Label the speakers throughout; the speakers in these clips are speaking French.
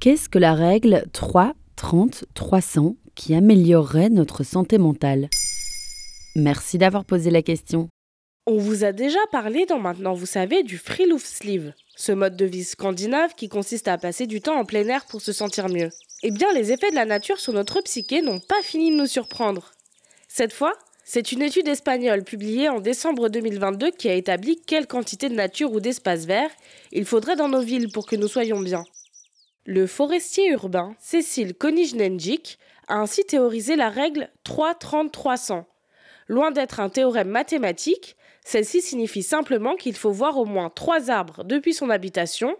Speaker 1: Qu'est-ce que la règle 3, 30, 300 qui améliorerait notre santé mentale? Merci d'avoir posé la question.
Speaker 2: On vous a déjà parlé dans Maintenant vous savez du Sleeve, ce mode de vie scandinave qui consiste à passer du temps en plein air pour se sentir mieux. Eh bien, les effets de la nature sur notre psyché n'ont pas fini de nous surprendre. Cette fois, c'est une étude espagnole publiée en décembre 2022 qui a établi quelle quantité de nature ou d'espace vert il faudrait dans nos villes pour que nous soyons bien. Le forestier urbain Cécile Konijnenjik a ainsi théorisé la règle 3-30-300. Loin d'être un théorème mathématique, celle-ci signifie simplement qu'il faut voir au moins trois arbres depuis son habitation,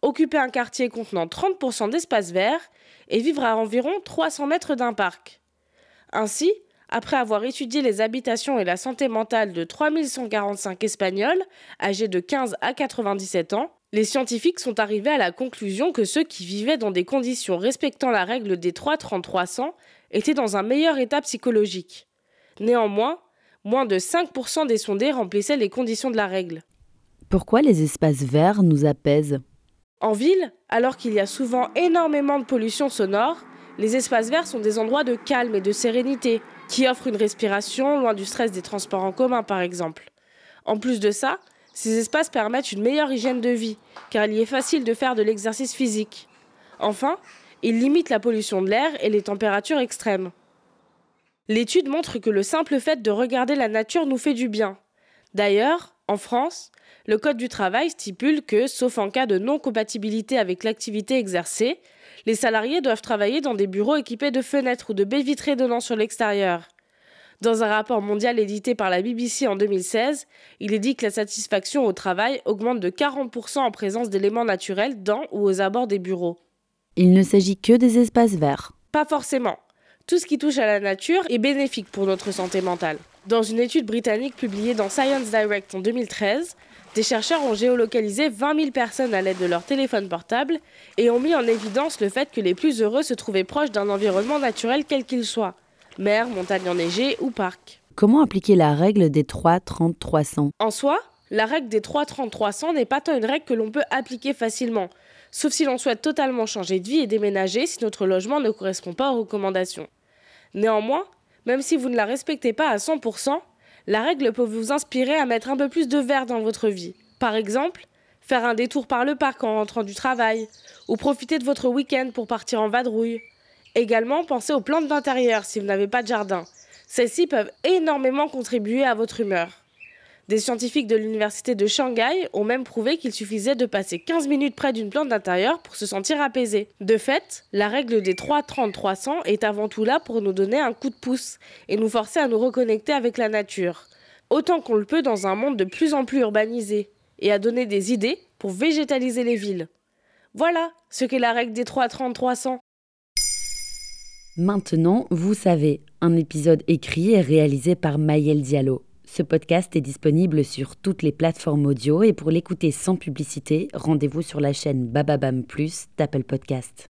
Speaker 2: occuper un quartier contenant 30% d'espace vert et vivre à environ 300 mètres d'un parc. Ainsi, après avoir étudié les habitations et la santé mentale de 3145 Espagnols âgés de 15 à 97 ans, les scientifiques sont arrivés à la conclusion que ceux qui vivaient dans des conditions respectant la règle des 3-30-300 étaient dans un meilleur état psychologique. Néanmoins, moins de 5% des sondés remplissaient les conditions de la règle.
Speaker 1: Pourquoi les espaces verts nous apaisent?
Speaker 2: En ville, alors qu'il y a souvent énormément de pollution sonore, les espaces verts sont des endroits de calme et de sérénité, qui offrent une respiration loin du stress des transports en commun par exemple. En plus de ça, ces espaces permettent une meilleure hygiène de vie, car il y est facile de faire de l'exercice physique. Enfin, ils limitent la pollution de l'air et les températures extrêmes. L'étude montre que le simple fait de regarder la nature nous fait du bien. D'ailleurs, en France, le Code du travail stipule que, sauf en cas de non-compatibilité avec l'activité exercée, les salariés doivent travailler dans des bureaux équipés de fenêtres ou de baies vitrées donnant sur l'extérieur. Dans un rapport mondial édité par la BBC en 2016, il est dit que la satisfaction au travail augmente de 40% en présence d'éléments naturels dans ou aux abords des bureaux.
Speaker 1: Il ne s'agit que des espaces verts.
Speaker 2: Pas forcément. Tout ce qui touche à la nature est bénéfique pour notre santé mentale. Dans une étude britannique publiée dans Science Direct en 2013, des chercheurs ont géolocalisé 20 000 personnes à l'aide de leur téléphone portable et ont mis en évidence le fait que les plus heureux se trouvaient proches d'un environnement naturel quel qu'il soit, mer, montagne enneigée ou parc.
Speaker 1: Comment appliquer la règle des 3-30-300
Speaker 2: En soi, la règle des 3-30-300 n'est pas tant une règle que l'on peut appliquer facilement, sauf si l'on souhaite totalement changer de vie et déménager si notre logement ne correspond pas aux recommandations. Néanmoins, même si vous ne la respectez pas à 100%, la règle peut vous inspirer à mettre un peu plus de vert dans votre vie. Par exemple, faire un détour par le parc en rentrant du travail, ou profiter de votre week-end pour partir en vadrouille. Également, pensez aux plantes d'intérieur si vous n'avez pas de jardin. Celles-ci peuvent énormément contribuer à votre humeur. Des scientifiques de l'université de Shanghai ont même prouvé qu'il suffisait de passer 15 minutes près d'une plante d'intérieur pour se sentir apaisé. De fait, la règle des 3-30-300 est avant tout là pour nous donner un coup de pouce et nous forcer à nous reconnecter avec la nature, autant qu'on le peut dans un monde de plus en plus urbanisé, et à donner des idées pour végétaliser les villes. Voilà ce qu'est la règle des 3-30-300.
Speaker 1: Maintenant, vous savez, un épisode écrit et réalisé par Maël Diallo. Ce podcast est disponible sur toutes les plateformes audio et pour l'écouter sans publicité, rendez-vous sur la chaîne Bababam Plus d'Apple Podcast.